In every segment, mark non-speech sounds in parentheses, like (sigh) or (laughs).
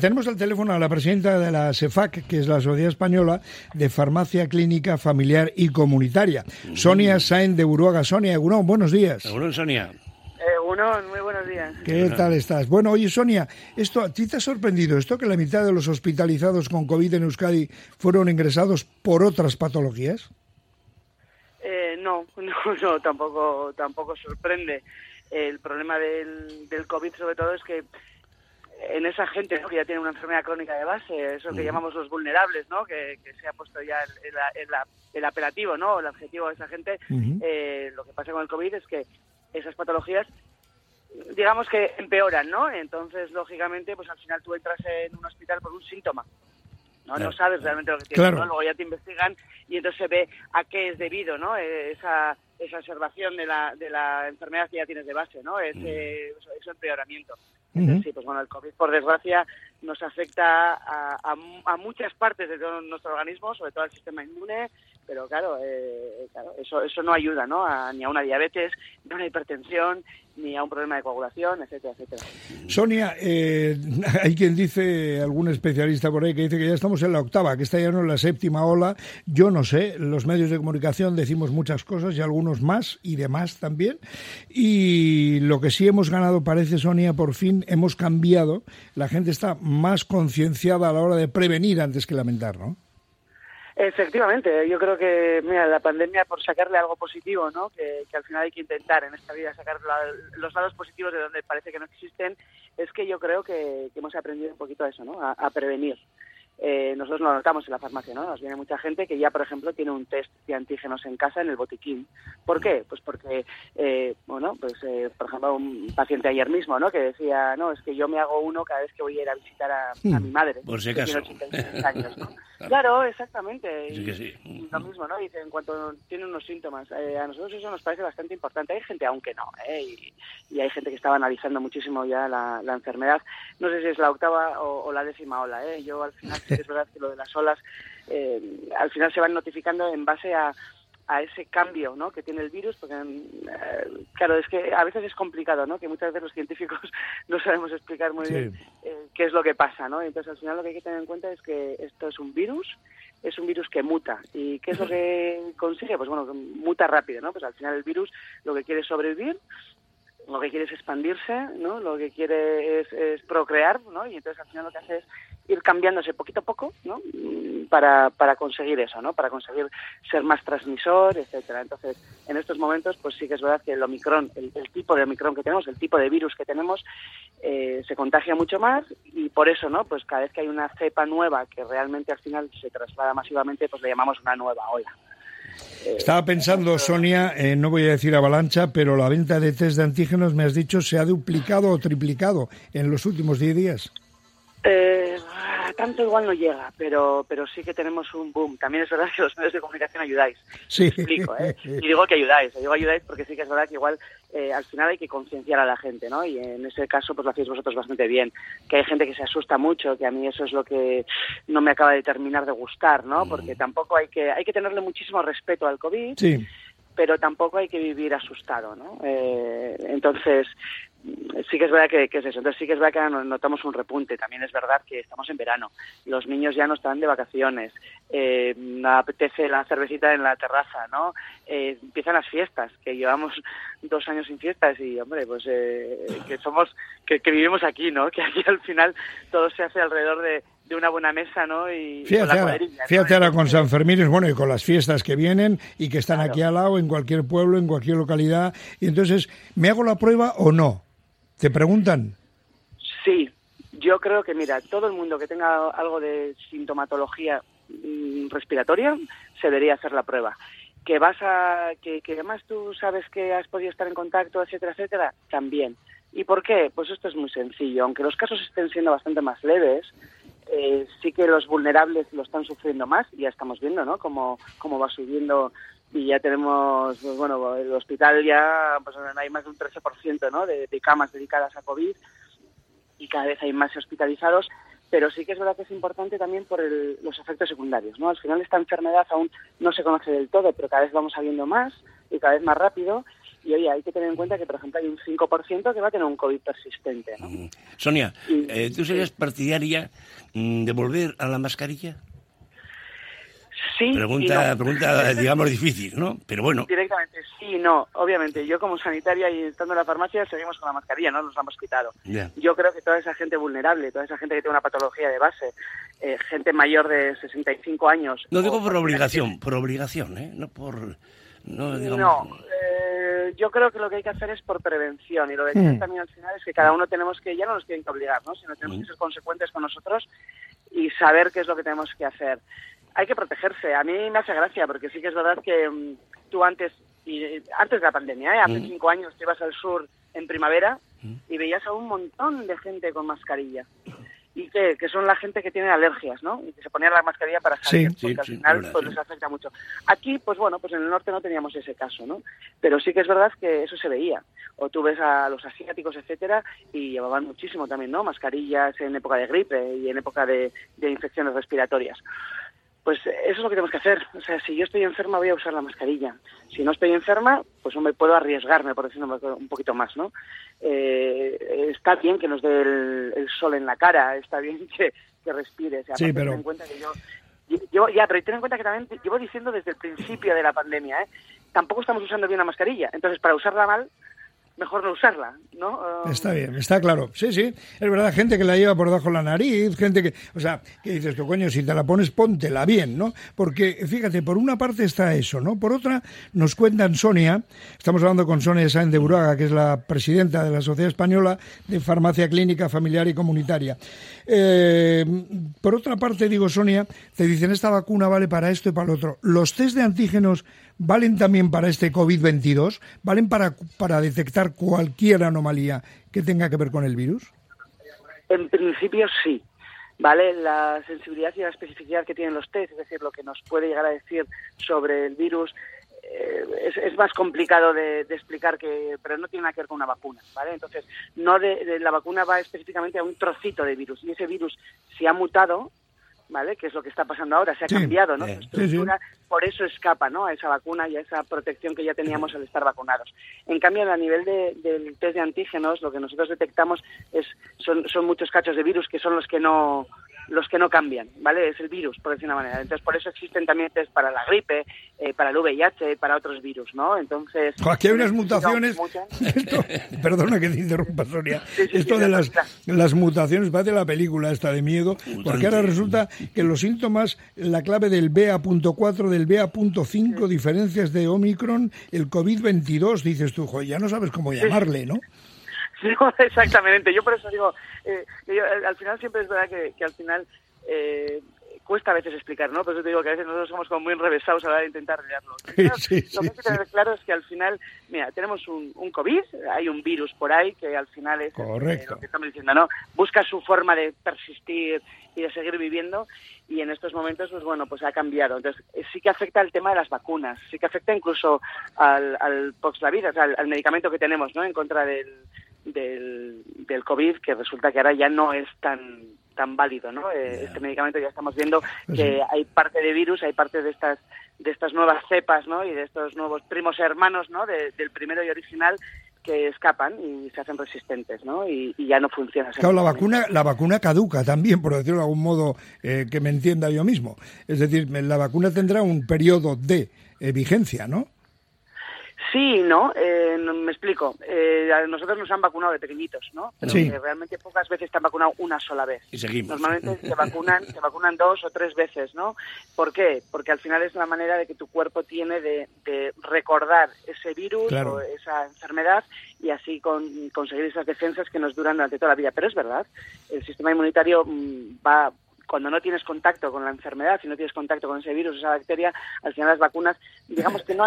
Tenemos al teléfono a la presidenta de la SEFAC, que es la Sociedad Española de Farmacia Clínica Familiar y Comunitaria, Sonia Sainz de Uruaga. Sonia, Egunon, buenos días. Egunon, Sonia. Egunon, muy buenos días. ¿Qué tal estás? Bueno, oye, Sonia, esto ¿a ti te ha sorprendido esto que la mitad de los hospitalizados con COVID en Euskadi fueron ingresados por otras patologías? Eh, no, (laughs) no, no, tampoco, tampoco sorprende. El problema del, del COVID sobre todo es que en esa gente que ya tiene una enfermedad crónica de base, eso que llamamos los vulnerables, ¿no? que, se ha puesto ya el, el, el, apelativo, ¿no? el objetivo de esa gente, eh, lo que pasa con el COVID es que esas patologías digamos que empeoran, ¿no? Entonces, lógicamente, pues al final tú entras en un hospital por un síntoma. ¿no? no sabes realmente lo que tienes, ¿no? Luego ya te investigan y entonces se ve a qué es debido, ¿no? Esa, esa observación de la, de la enfermedad que ya tienes de base, ¿no? Ese, ese empeoramiento. Sí, pues bueno, el COVID, por desgracia, nos afecta a, a, muchas partes de todo nuestro organismo, sobre todo al sistema inmune, pero claro, eh, claro eso, eso no ayuda ¿no? ni a una diabetes, ni a una hipertensión, ni a un problema de coagulación, etcétera, etcétera. Sonia, eh, (laughs) hay quien dice, algún especialista por ahí, que dice que ya estamos en la octava, que está ya no en la séptima ola. Yo no sé, los medios de comunicación decimos muchas cosas y algunos más y demás también. Y lo que sí hemos ganado, parece, Sonia, por fin hemos cambiado. La gente está más concienciada a la hora de prevenir antes que lamentar, ¿no? Efectivamente, yo creo que mira, la pandemia, por sacarle algo positivo, ¿no? que, al final hay que intentar en esta vida sacar los lados positivos de donde parece que no existen, es que yo creo que, hemos aprendido un poquito a eso, ¿no? a prevenir eh, nosotros lo notamos en la farmacia, ¿no? Nos viene mucha gente que ya, por ejemplo, tiene un test de antígenos en casa en el botiquín. ¿Por qué? Pues porque, eh, bueno, pues eh, por ejemplo, un paciente ayer mismo, ¿no? Que decía, no, es que yo me hago uno cada vez que voy a ir a visitar a, hmm. mi madre. Por si acaso. años, ¿no? (laughs) Claro, exactamente. y, lo mismo, ¿no? Dice, en cuanto tiene unos síntomas, eh, a nosotros eso nos parece bastante importante. Hay gente, aunque no, ¿eh? y, y, hay gente que estaba analizando muchísimo ya la, la enfermedad. No sé si es la octava o, o la décima ola, ¿eh? Yo al final (laughs) es verdad que lo de las olas eh, al final se van notificando en base a, a ese cambio ¿no? que tiene el virus, porque eh, claro, es que a veces es complicado, ¿no? que muchas veces los científicos (laughs) no sabemos explicar muy bien eh, qué es lo que pasa, ¿no? Entonces al final lo que hay que tener en cuenta es que esto es un virus, es un virus que muta. ¿Y qué es lo que (laughs) consigue? Pues bueno, muta rápido, ¿no? Pues al final el virus lo que quiere es sobrevivir lo que quiere es expandirse, ¿no? Lo que quiere es, es, procrear, ¿no? Y entonces al final lo que hace es ir cambiándose poquito a poco, ¿no? Mm, para, para conseguir eso, ¿no? Para conseguir ser más transmisor, etcétera. Entonces, en estos momentos, pues sí que es verdad que el Omicron, el, tipo de Omicron que tenemos, el tipo de virus que tenemos, eh, se contagia mucho más y por eso, ¿no? Pues cada vez que hay una cepa nueva que realmente al final se traslada masivamente, pues le llamamos una nueva ola. Estaba pensando, Sonia, eh, no voy a decir avalancha, pero la venta de test de antígenos, me has dicho, se ha duplicado o triplicado en los últimos 10 días. Eh, tanto igual no llega, pero pero sí que tenemos un boom. También es verdad que los medios de comunicación ayudáis. Sí. explico, ¿eh? (laughs) Y digo que ayudáis, digo ayudáis porque sí que es verdad que igual eh, al final hay que concienciar a la gente, ¿no? Y en ese caso pues lo hacéis vosotros bastante bien. Que hay gente que se asusta mucho, que a mí eso es lo que no me acaba de terminar de gustar, ¿no? Mm. Porque tampoco hay que hay que tenerle muchísimo respeto al COVID. Sí pero tampoco hay que vivir asustado, ¿no? Eh, entonces, sí que es verdad que, es eso. Entonces sí que es verdad que notamos un repunte. También es verdad que estamos en verano. Los niños ya no están de vacaciones. Eh, apetece la cervecita en la terraza, ¿no? Eh, empiezan las fiestas, que llevamos dos años sin fiestas y, hombre, pues eh, que somos, que, vivimos aquí, ¿no? (laughs) Que aquí al final todo se hace alrededor de, una buena mesa, ¿no? Y fíjate, ahora, fíjate ahora con San Fermín, bueno, y con las fiestas que vienen y que están aquí al lado, en cualquier pueblo, en cualquier localidad. Y entonces, ¿me hago la prueba o no? ¿Te preguntan? Sí, yo creo que, mira, todo el mundo que tenga algo de sintomatología mm, respiratoria se debería hacer la prueba. Que vas a, que, además tú sabes que has podido estar en contacto, etcétera, etcétera, también. ¿Y por qué? Pues esto es muy sencillo. Aunque los casos estén siendo bastante más leves, eh, sí que los vulnerables lo están sufriendo más. Y ya estamos viendo, ¿no? Cómo, cómo va subiendo y ya tenemos, pues, bueno, el hospital ya pues, hay más de un 13% ¿no? de, camas dedicadas a COVID y cada vez hay más hospitalizados, pero sí que es verdad que es importante también por los efectos secundarios. ¿no? Al final esta enfermedad aún no se conoce del todo, pero cada vez vamos sabiendo más y cada vez más rápido y oye, hay que tener en cuenta que, por ejemplo, hay un 5% que va a tener un COVID persistente. ¿no? Mm. Sonia, eh, ¿tú serías partidaria mm, de volver a la mascarilla? Sí. Pregunta, pregunta digamos, difícil, ¿no? Pero bueno. Directamente, sí no. Obviamente, yo como sanitaria y estando en la farmacia seguimos con la mascarilla, no nos la hemos quitado. Yo creo que toda esa gente vulnerable, toda esa gente que tiene una patología de base, eh, gente mayor de 65 años. No digo por obligación, por obligación, ¿eh? No por. No, digamos... Eh, yo creo que lo que hay que hacer es por prevención y lo que mm. también al final es que cada uno tenemos que, ya no nos tienen que obligar, ¿no? sino tenemos mm. que ser consecuentes con nosotros y saber qué es lo que tenemos que hacer hay que protegerse. A mí me hace gracia porque sí que es verdad que mm, tú antes, y, antes de la pandemia, ¿eh? hace cinco años, te ibas al sur en primavera y veías a un montón de gente con mascarilla. Y que, que, son la gente que tiene alergias, ¿no? Y que se ponía la mascarilla para salir, porque al final pues, les afecta mucho. Aquí, pues bueno, pues en el norte no teníamos ese caso, ¿no? Pero sí que es verdad que eso se veía. O tú ves a los asiáticos, etcétera, y llevaban muchísimo también, ¿no? Mascarillas en época de gripe y en época de, de infecciones respiratorias. Pues eso es lo que tenemos que hacer. O sea, si yo estoy enferma voy a usar la mascarilla. Si no estoy enferma, pues me puedo arriesgarme, por decirlo un poquito más, ¿no? Eh, está bien que nos dé el, sol en la cara, está bien que, que respires. Sí, pero... en cuenta que yo, ya, pero ten en cuenta que también llevo diciendo desde el principio de la pandemia, ¿eh? Tampoco estamos usando bien la mascarilla. Entonces, para usarla mal, mejor no usarla, ¿no? Um, está bien, está claro. Sí, sí, es verdad, gente que la lleva por debajo de la nariz, gente que, o sea, que dices, que coño, si te la pones, póntela bien, ¿no? Porque, fíjate, por una parte está eso, ¿no? Por otra, nos cuentan Sonia, estamos hablando con Sonia Sáenz de Buraga, que es la presidenta de la Sociedad Española de Farmacia Clínica Familiar y Comunitaria. Eh, por otra parte, digo, Sonia, te dicen, esta vacuna vale para esto y para lo otro. Los test de antígenos ¿Valen también para este COVID-22? ¿Valen para, para detectar cualquier anomalía que tenga que ver con el virus? En principio sí. ¿Vale? La sensibilidad y la especificidad que tienen los test, es decir, lo que nos puede llegar a decir sobre el virus, eh, es, más complicado de, explicar que, pero no tiene nada que ver con una vacuna, ¿vale? Entonces, no de, la vacuna va específicamente a un trocito de virus y ese virus, si ha mutado, ¿vale? Que es lo que está pasando ahora, se ha cambiado, ¿no? Su estructura, por eso escapa, ¿no? A esa vacuna y a esa protección que ya teníamos al estar vacunados. En cambio, a nivel del test de antígenos, lo que nosotros detectamos es son, son muchos cachos de virus que son los que no los que no cambian, ¿vale? Es el virus, por decir una manera. Entonces, por eso existen también test para la gripe, eh, para el VIH, para otros virus, ¿no? Entonces... Aquí hay unas mutaciones... (laughs) perdona que te interrumpa, Sonia. Esto de las, las mutaciones parece la película esta de miedo, porque ahora resulta que los síntomas, la clave del BA.4, del BA.5, diferencias de Omicron, el COVID-22, dices tú, joder, ya no sabes cómo llamarle, ¿no? (laughs) (laughs) exactamente. Yo por eso digo, eh, eh, al final siempre es verdad que, al final eh, cuesta a veces explicar, ¿no? Por eso te digo que a veces nosotros somos como muy enrevesados a la hora de intentar leerlo. (laughs) lo que hay que tener claro es que al final, mira, tenemos un, un COVID, hay un virus por ahí que al final es lo que estamos diciendo, ¿no? Busca su forma de persistir y de seguir viviendo y en estos momentos, pues bueno, pues ha cambiado. Entonces, sí que afecta el tema de las vacunas, sí que afecta incluso al, al Poxlavid, o sea, al medicamento que tenemos, ¿no? En contra del del, del COVID, que resulta que ahora ya no es tan tan válido, ¿no? Eh, este medicamento ya estamos viendo pues que hay parte de virus, hay parte de estas de estas nuevas cepas, ¿no? Y de estos nuevos primos hermanos, ¿no? del primero y original que escapan y se hacen resistentes, ¿no? Y, ya no funciona. Claro, la vacuna, la vacuna caduca también, por decirlo de algún modo eh, que me entienda yo mismo. Es decir, la vacuna tendrá un periodo de eh, vigencia, ¿no? Sí, ¿no? Eh, me explico. Eh, nosotros nos han vacunado de pequeñitos, ¿no? Pero realmente pocas veces te han vacunado una sola vez. Y seguimos. Normalmente (laughs) te vacunan, te vacunan dos o tres veces, ¿no? ¿Por qué? Porque al final es la manera de que tu cuerpo tiene de, recordar ese virus o esa enfermedad y así conseguir esas defensas que nos duran durante toda la vida. Pero es verdad, el sistema inmunitario mm, va cuando no tienes contacto con la enfermedad, si no tienes contacto con ese virus, esa bacteria, al final las vacunas, digamos que no,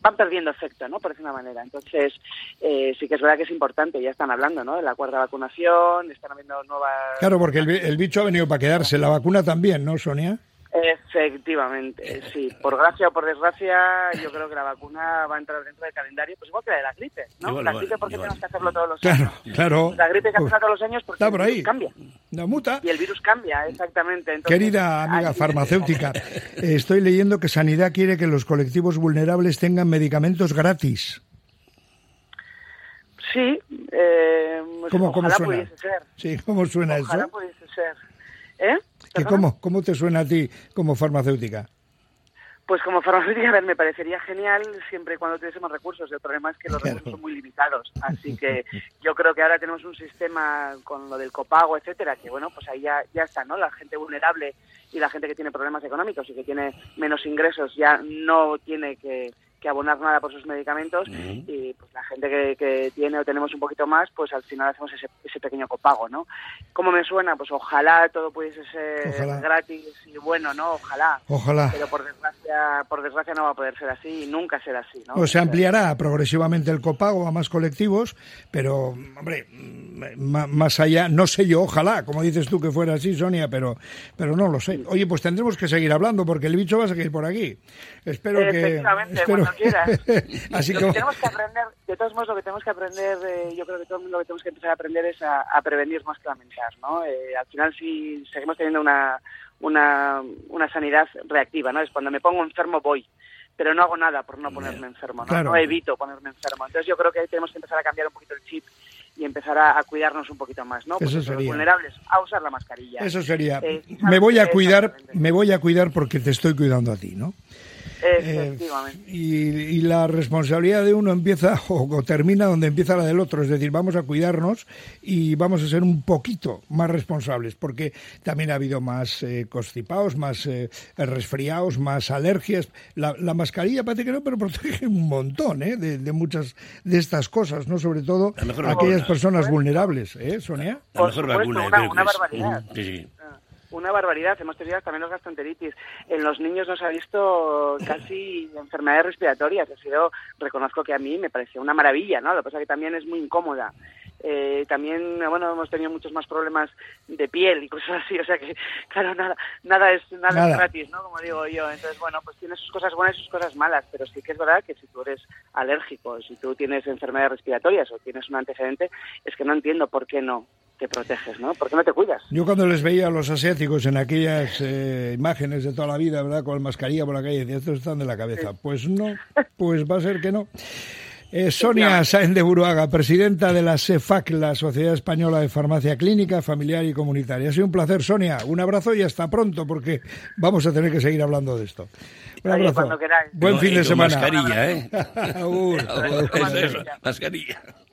van perdiendo efecto, ¿no? Por una manera. Entonces, eh, sí que es verdad que es importante, ya están hablando, ¿no? De la cuarta vacunación, están habiendo nuevas... Claro, porque el bicho ha venido para quedarse, la vacuna también, ¿no, Sonia? Efectivamente, sí. Por gracia o por desgracia, yo creo que la vacuna va a entrar dentro del calendario, pues igual que la de la gripe, ¿no? la gripe, ¿por qué tenemos que hacerlo todos los años? Claro, La gripe que hacerla todos los años porque Está por ahí. el virus cambia. No muta. Y el virus cambia, exactamente. Querida amiga farmacéutica, estoy leyendo que Sanidad quiere que los colectivos vulnerables tengan medicamentos gratis. Sí, eh, ¿Cómo, ojalá suena? pudiese ser. Sí, ¿cómo suena ojalá eso? pudiese ser. ¿Eh? ¿Que cómo, ¿Cómo te suena a ti como farmacéutica? Pues como farmacéutica, a ver, me parecería genial siempre y cuando tuviésemos recursos. El problema es que los recursos son muy limitados. Así que (laughs) yo creo que ahora tenemos un sistema con lo del copago, etcétera, que bueno, pues ahí ya, ya está, ¿no? La gente vulnerable y la gente que tiene problemas económicos y que tiene menos ingresos ya no tiene que, que abonar nada por sus medicamentos y pues la gente que, que, tiene o tenemos un poquito más, pues al final hacemos ese, ese pequeño copago, ¿no? ¿Cómo me suena? Pues ojalá todo pudiese ser Ojalá. gratis y bueno, ¿no? Ojalá. Ojalá. Pero por desgracia, por desgracia no va a poder ser así y nunca será así, ¿no? O se ampliará progresivamente el copago a más colectivos, pero, hombre, m- más allá, no sé yo, ojalá, como dices tú que fuera así, Sonia, pero, pero no lo sé. Oye, pues tendremos que seguir hablando porque el bicho va a seguir por aquí. Espero que... Espero- cuando quieras. (laughs) Así lo que... tenemos que aprender, de todos modos, lo que tenemos que aprender, eh, yo creo que todo el mundo lo que tenemos que empezar a aprender es a, a prevenir más que lamentar, ¿no? Eh, al final, si seguimos teniendo una, una, una sanidad reactiva, ¿no? Es cuando me pongo enfermo voy, pero no hago nada por no ponerme enfermo, ¿no? Claro. No evito ponerme enfermo. Entonces yo creo que ahí tenemos que empezar a cambiar un poquito el chip y empezar a, a cuidarnos un poquito más, ¿no? Pues Eso los vulnerables, a usar la mascarilla. Eso sería. Eh, me voy a cuidar, me voy a cuidar porque te estoy cuidando a ti, ¿no? Eh, Efectivamente. y, y la responsabilidad de uno empieza (laughs) o, o termina donde empieza la del otro. Es decir, vamos a cuidarnos y vamos a ser un poquito más responsables, porque también ha habido más eh, constipados, más eh, resfriados, más alergias. La, la mascarilla parece que no, pero (laughs) protege un montón ¿eh? de, de muchas de estas cosas, ¿no? Sobre todo aquellas vacuna. personas vulnerables, ¿eh, Sonia? La mejor vacuna, una- barbaridad. Sí, sí. Ah, Una barbaridad, hemos tenido también los gastroenteritis. En los niños nos ha visto casi (laughs) enfermedades respiratorias. Ha sido, reconozco que a mí me pareció una maravilla, ¿no? Lo que pasa es que también es muy incómoda. Eh, también, bueno, hemos tenido muchos más problemas de piel y cosas así. O sea que, (laughs) claro, nada, nada es nada, Nada. es gratis, ¿no? Como digo yo. Entonces, bueno, pues tiene sus cosas buenas y sus cosas malas. Pero sí que es verdad que si tú eres alérgico, si tú tienes enfermedades respiratorias o tienes un antecedente, es que no entiendo por qué no te proteges, ¿no? ¿Por qué no te cuidas? Yo cuando les veía a los asiáticos en aquellas eh, imágenes de toda la vida, ¿verdad? Con mascarilla por la calle, decía, estos están de la cabeza. Pues no, (laughs) pues va a ser que no. Eh, Sonia Sáenz de Buruaga, presidenta de la SEFAC, la Sociedad Española de Farmacia Clínica, Familiar y Comunitaria. Ha sido un placer, Sonia. Un abrazo y hasta pronto, porque vamos a tener que seguir hablando de esto. Un Oye, abrazo. Buen fin de semana. Mascarilla, ¿eh? (laughs) (laughs) Mascarilla.